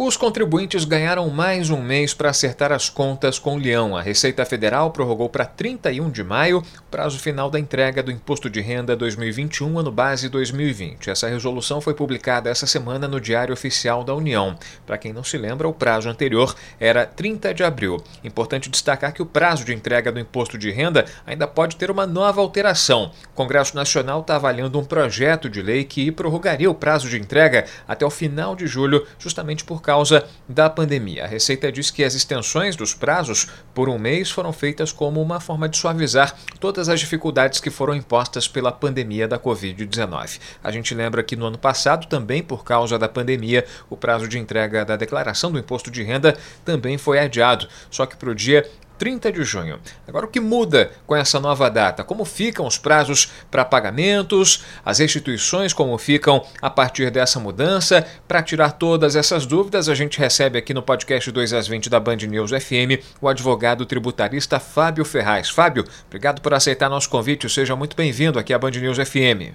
Os contribuintes ganharam mais um mês para acertar as contas com o Leão. A Receita Federal prorrogou para 31 de maio o prazo final da entrega do Imposto de Renda 2021, ano base 2020. Essa resolução foi publicada essa semana no Diário Oficial da União. Para quem não se lembra, o prazo anterior era 30 de abril. Importante destacar que o prazo de entrega do Imposto de Renda ainda pode ter uma nova alteração. O Congresso Nacional está avaliando um projeto de lei que prorrogaria o prazo de entrega até o final de julho, justamente por causa da pandemia. A Receita diz que as extensões dos prazos por um mês foram feitas como uma forma de suavizar todas as dificuldades que foram impostas pela pandemia da Covid-19. A gente lembra que no ano passado, também por causa da pandemia, o prazo de entrega da declaração do imposto de renda também foi adiado, só que para o dia 30 de junho. Agora, o que muda com essa nova data? Como ficam os prazos para pagamentos, as restituições, como ficam a partir dessa mudança? Para tirar todas essas dúvidas, a gente recebe aqui no podcast 2 às 20 da Band News FM o advogado tributarista Fábio Ferraz. Fábio, obrigado por aceitar nosso convite. Seja muito bem-vindo aqui à Band News FM.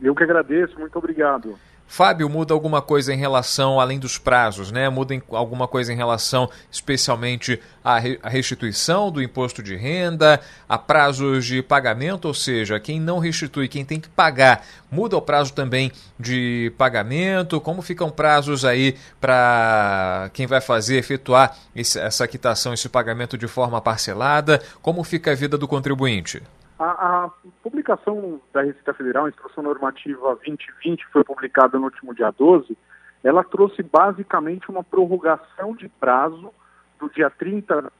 Eu que agradeço, muito obrigado. Fábio, muda alguma coisa em relação, além dos prazos, né? Muda em, alguma coisa em relação, especialmente, à, re, à restituição do imposto de renda, a prazos de pagamento, ou seja, quem não restitui, quem tem que pagar, muda o prazo também de pagamento? Como ficam prazos aí para quem vai fazer, efetuar esse, essa quitação, esse pagamento de forma parcelada? Como fica a vida do contribuinte? A, a, publicação da Receita Federal, a Instrução Normativa 2020, foi publicada no último dia 12, ela trouxe basicamente uma prorrogação de prazo do dia 30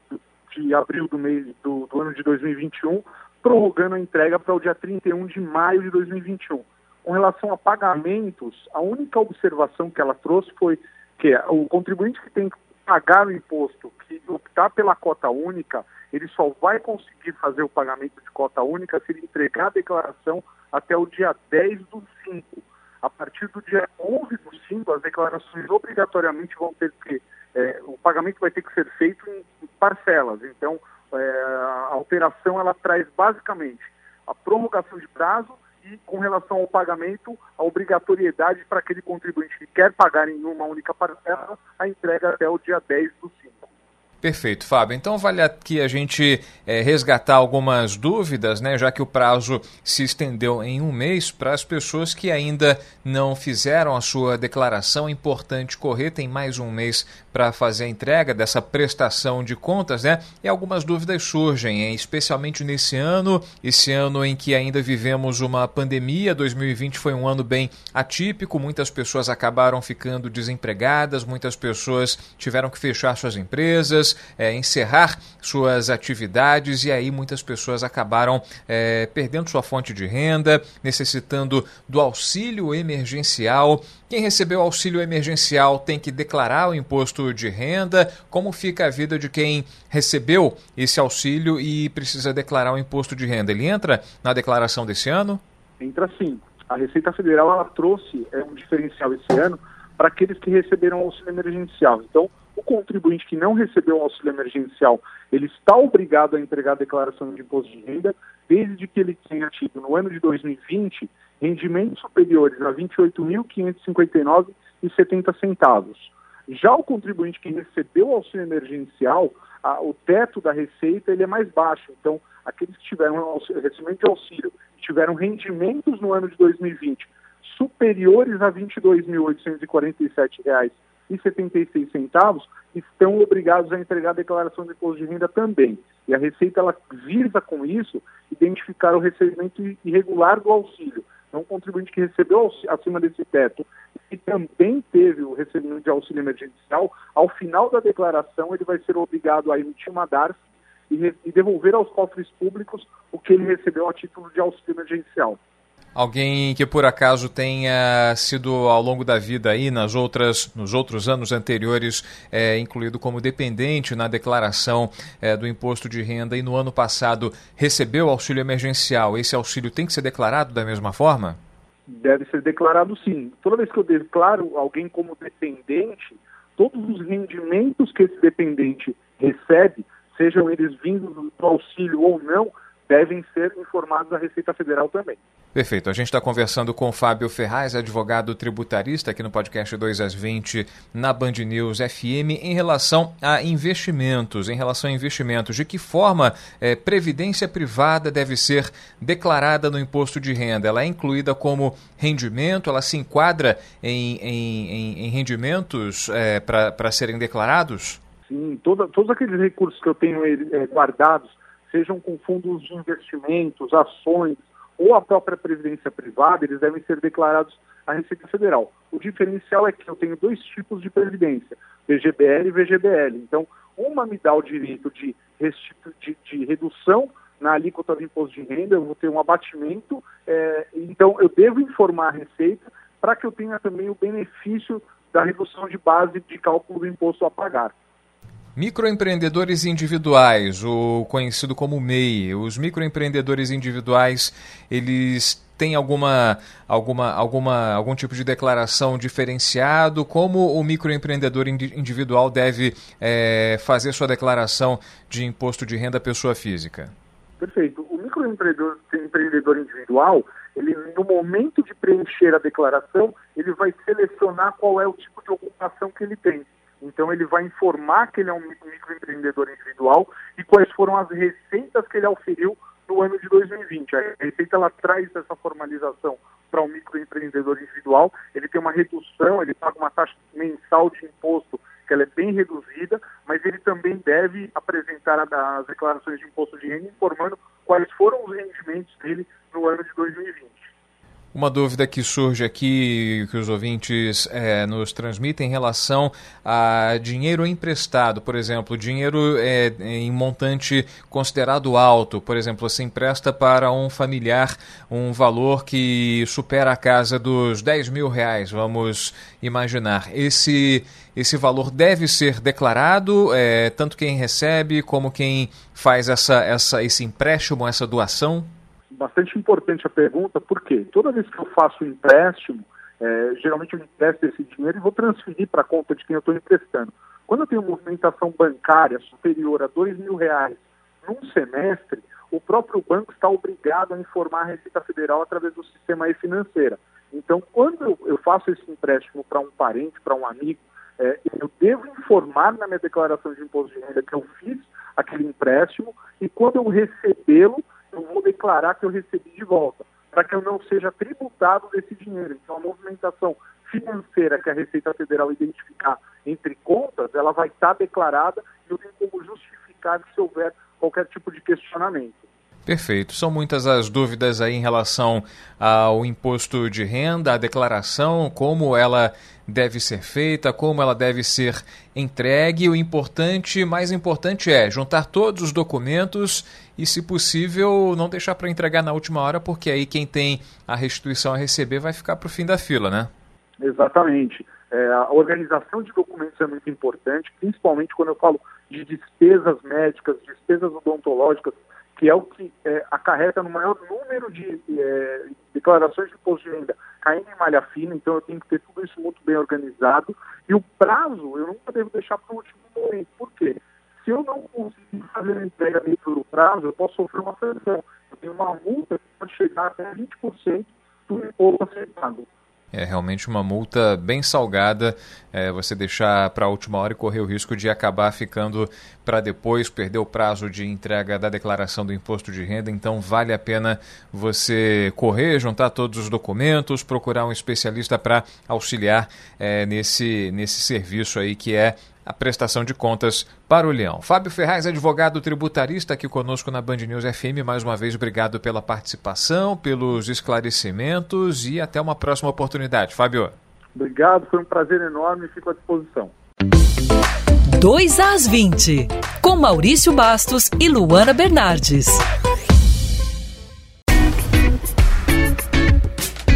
de abril do, mês, do, do ano de 2021, prorrogando a entrega para o dia 31 de maio de 2021. Com relação a pagamentos, a única observação que ela trouxe foi que o contribuinte que tem que pagar o imposto, que optar pela cota única, ele só vai conseguir fazer o pagamento de cota única se ele entregar a declaração até o dia 10 do 5. A partir do dia 11 do 5, as declarações obrigatoriamente vão ter que. É, o pagamento vai ter que ser feito em parcelas. Então, é, a alteração ela traz basicamente a prorrogação de prazo e, com relação ao pagamento, a obrigatoriedade para aquele contribuinte que quer pagar em uma única parcela, a entrega até o dia 10 do 5. Perfeito, Fábio. Então vale aqui a gente é, resgatar algumas dúvidas, né, já que o prazo se estendeu em um mês para as pessoas que ainda não fizeram a sua declaração. É importante correr, tem mais um mês para fazer a entrega dessa prestação de contas, né? E algumas dúvidas surgem, hein? especialmente nesse ano, esse ano em que ainda vivemos uma pandemia. 2020 foi um ano bem atípico, muitas pessoas acabaram ficando desempregadas, muitas pessoas tiveram que fechar suas empresas é, encerrar suas atividades e aí muitas pessoas acabaram é, perdendo sua fonte de renda, necessitando do auxílio emergencial. Quem recebeu auxílio emergencial tem que declarar o imposto de renda. Como fica a vida de quem recebeu esse auxílio e precisa declarar o imposto de renda? Ele entra na declaração desse ano? Entra sim. A Receita Federal ela trouxe é, um diferencial esse ano para aqueles que receberam auxílio emergencial. Então, o contribuinte que não recebeu auxílio emergencial, ele está obrigado a entregar a declaração de imposto de renda, desde que ele tenha tido, no ano de 2020, rendimentos superiores a R$ 28.559,70 centavos. Já o contribuinte que recebeu o auxílio emergencial, a, o teto da receita ele é mais baixo. Então, aqueles que tiveram recebimento de auxílio tiveram rendimentos no ano de 2020 superiores a R$ 22.847 e 76 centavos estão obrigados a entregar a declaração de imposto de renda também. E a Receita ela visa com isso identificar o recebimento irregular do auxílio. Então, um contribuinte que recebeu acima desse teto e também teve o recebimento de auxílio emergencial, ao final da declaração ele vai ser obrigado a emitir uma DARF e, e devolver aos cofres públicos o que ele recebeu a título de auxílio emergencial. Alguém que por acaso tenha sido ao longo da vida aí nas outras, nos outros anos anteriores é, incluído como dependente na declaração é, do imposto de renda e no ano passado recebeu auxílio emergencial, esse auxílio tem que ser declarado da mesma forma? Deve ser declarado sim. Toda vez que eu declaro alguém como dependente, todos os rendimentos que esse dependente recebe, sejam eles vindos do auxílio ou não, devem ser informados à Receita Federal também. Perfeito. A gente está conversando com Fábio Ferraz, advogado tributarista, aqui no podcast 2 às 20 na Band News FM, em relação a investimentos. Em relação a investimentos, de que forma é, previdência privada deve ser declarada no imposto de renda? Ela é incluída como rendimento? Ela se enquadra em, em, em, em rendimentos é, para serem declarados? Sim, toda, todos aqueles recursos que eu tenho é, guardados sejam com fundos de investimentos, ações ou a própria previdência privada, eles devem ser declarados à Receita Federal. O diferencial é que eu tenho dois tipos de previdência, VGBL e VGBL. Então, uma me dá o direito de, de, de redução na alíquota do imposto de renda, eu vou ter um abatimento, é, então eu devo informar a Receita para que eu tenha também o benefício da redução de base de cálculo do imposto a pagar. Microempreendedores individuais, o conhecido como MEI, os microempreendedores individuais, eles têm alguma, alguma, alguma, algum tipo de declaração diferenciado? Como o microempreendedor individual deve é, fazer sua declaração de imposto de renda pessoa física? Perfeito. O microempreendedor empreendedor individual, ele no momento de preencher a declaração, ele vai selecionar qual é o tipo de ocupação que ele tem. Então ele vai informar que ele é um microempreendedor individual e quais foram as receitas que ele auferiu no ano de 2020. A Receita ela traz essa formalização para o microempreendedor individual, ele tem uma redução, ele paga uma taxa mensal de imposto que ela é bem reduzida, mas ele também deve apresentar as declarações de imposto de renda informando quais foram os rendimentos dele no ano de 2020. Uma dúvida que surge aqui, que os ouvintes é, nos transmitem em relação a dinheiro emprestado, por exemplo, dinheiro é, em montante considerado alto, por exemplo, você empresta para um familiar um valor que supera a casa dos 10 mil reais, vamos imaginar. Esse, esse valor deve ser declarado, é, tanto quem recebe como quem faz essa, essa, esse empréstimo, essa doação? Bastante importante a pergunta, porque toda vez que eu faço um empréstimo, é, geralmente eu empresto esse dinheiro e vou transferir para a conta de quem eu estou emprestando. Quando eu tenho movimentação bancária superior a dois mil reais num semestre, o próprio banco está obrigado a informar a Receita Federal através do sistema e-financeira. Então, quando eu faço esse empréstimo para um parente, para um amigo, é, eu devo informar na minha declaração de imposto de renda que eu fiz aquele empréstimo e quando eu recebê-lo, eu vou declarar que eu recebi de volta, para que eu não seja tributado desse dinheiro. Então, a movimentação financeira que a Receita Federal identificar entre contas, ela vai estar declarada e eu tenho como justificar se houver qualquer tipo de questionamento. Perfeito. São muitas as dúvidas aí em relação ao imposto de renda, a declaração, como ela deve ser feita, como ela deve ser entregue. O importante, mais importante é juntar todos os documentos e, se possível, não deixar para entregar na última hora, porque aí quem tem a restituição a receber vai ficar para o fim da fila, né? Exatamente. É, a organização de documentos é muito importante, principalmente quando eu falo de despesas médicas, despesas odontológicas, que é o que é, acarreta no maior número de é, declarações de imposto de renda caindo em malha fina, então eu tenho que ter tudo isso muito bem organizado. E o prazo eu nunca devo deixar para o último momento. Por quê? Se eu não conseguir fazer a entrega dentro do prazo, eu posso sofrer uma sanção. Eu tenho uma multa que pode chegar até 20% do imposto a ser pago. É realmente uma multa bem salgada é, você deixar para a última hora e correr o risco de acabar ficando para depois, perder o prazo de entrega da declaração do imposto de renda. Então, vale a pena você correr, juntar todos os documentos, procurar um especialista para auxiliar é, nesse, nesse serviço aí que é a prestação de contas para o Leão. Fábio Ferraz, advogado tributarista, aqui conosco na Band News FM. Mais uma vez, obrigado pela participação, pelos esclarecimentos e até uma próxima oportunidade. Fábio. Obrigado, foi um prazer enorme e fico à disposição. 2 às 20, com Maurício Bastos e Luana Bernardes.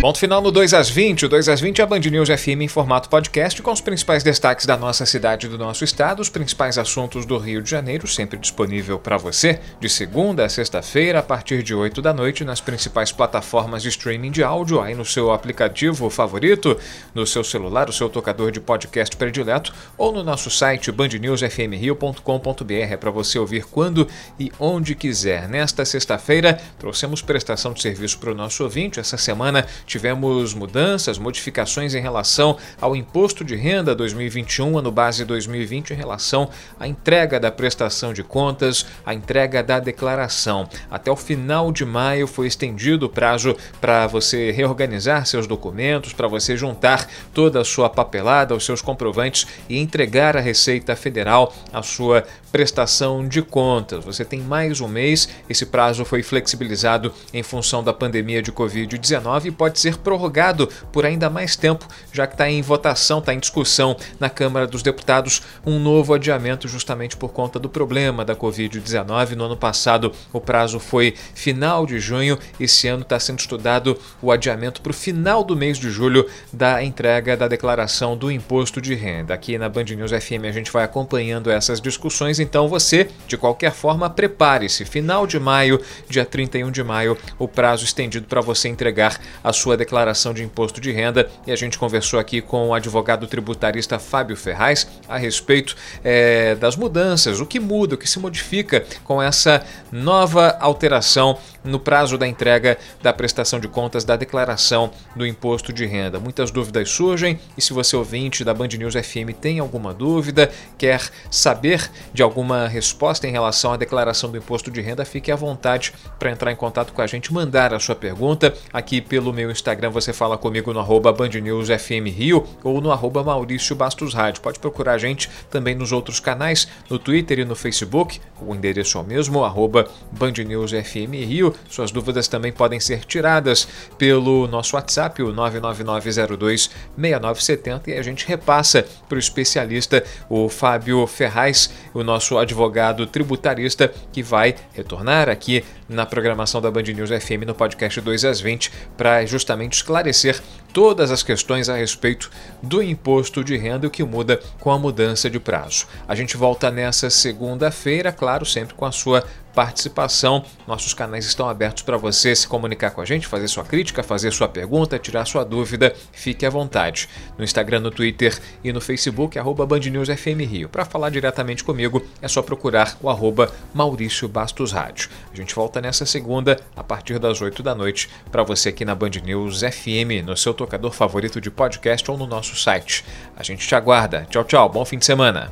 Ponto final no 2 às 20. O 2 às 20 é a Band News FM em formato podcast com os principais destaques da nossa cidade e do nosso estado, os principais assuntos do Rio de Janeiro, sempre disponível para você de segunda a sexta-feira a partir de 8 da noite nas principais plataformas de streaming de áudio, aí no seu aplicativo favorito, no seu celular, o seu tocador de podcast predileto ou no nosso site bandnewsfmrio.com.br é para você ouvir quando e onde quiser. Nesta sexta-feira trouxemos prestação de serviço para o nosso ouvinte. Essa semana tivemos mudanças, modificações em relação ao imposto de renda 2021, ano base 2020, em relação à entrega da prestação de contas, à entrega da declaração. Até o final de maio foi estendido o prazo para você reorganizar seus documentos, para você juntar toda a sua papelada, os seus comprovantes e entregar à Receita Federal a sua prestação de contas. Você tem mais um mês, esse prazo foi flexibilizado em função da pandemia de Covid-19 e pode ser prorrogado por ainda mais tempo, já que está em votação, está em discussão na Câmara dos Deputados um novo adiamento justamente por conta do problema da Covid-19. No ano passado o prazo foi final de junho, esse ano está sendo estudado o adiamento para o final do mês de julho da entrega da declaração do imposto de renda. Aqui na Band News FM a gente vai acompanhando essas discussões, então você, de qualquer forma, prepare-se. Final de maio, dia 31 de maio, o prazo estendido para você entregar a sua sua declaração de imposto de renda e a gente conversou aqui com o advogado tributarista Fábio Ferraz a respeito é, das mudanças, o que muda, o que se modifica com essa nova alteração no prazo da entrega da prestação de contas da declaração do imposto de renda. Muitas dúvidas surgem e se você ouvinte da Band News FM tem alguma dúvida, quer saber de alguma resposta em relação à declaração do imposto de renda, fique à vontade para entrar em contato com a gente, mandar a sua pergunta aqui pelo meu Instagram você fala comigo no arroba Band News FM Rio ou no arroba Maurício Bastos Rádio. Pode procurar a gente também nos outros canais, no Twitter e no Facebook. O endereço é o mesmo, arroba Band News FM Rio. Suas dúvidas também podem ser tiradas pelo nosso WhatsApp, o 999026970, e a gente repassa para o especialista, o Fábio Ferraz, o nosso advogado tributarista, que vai retornar aqui na programação da Band News FM no podcast 2 às 20 para justamente esclarecer todas as questões a respeito do imposto de renda e o que muda com a mudança de prazo. A gente volta nessa segunda-feira, claro, sempre com a sua participação. Nossos canais estão abertos para você se comunicar com a gente, fazer sua crítica, fazer sua pergunta, tirar sua dúvida. Fique à vontade. No Instagram, no Twitter e no Facebook, arroba Band News FM Rio. Para falar diretamente comigo, é só procurar o arroba Maurício Bastos Rádio. A gente volta nessa segunda, a partir das 8 da noite, para você aqui na Band News FM, no seu tocador favorito de podcast ou no nosso site. A gente te aguarda. Tchau, tchau. Bom fim de semana.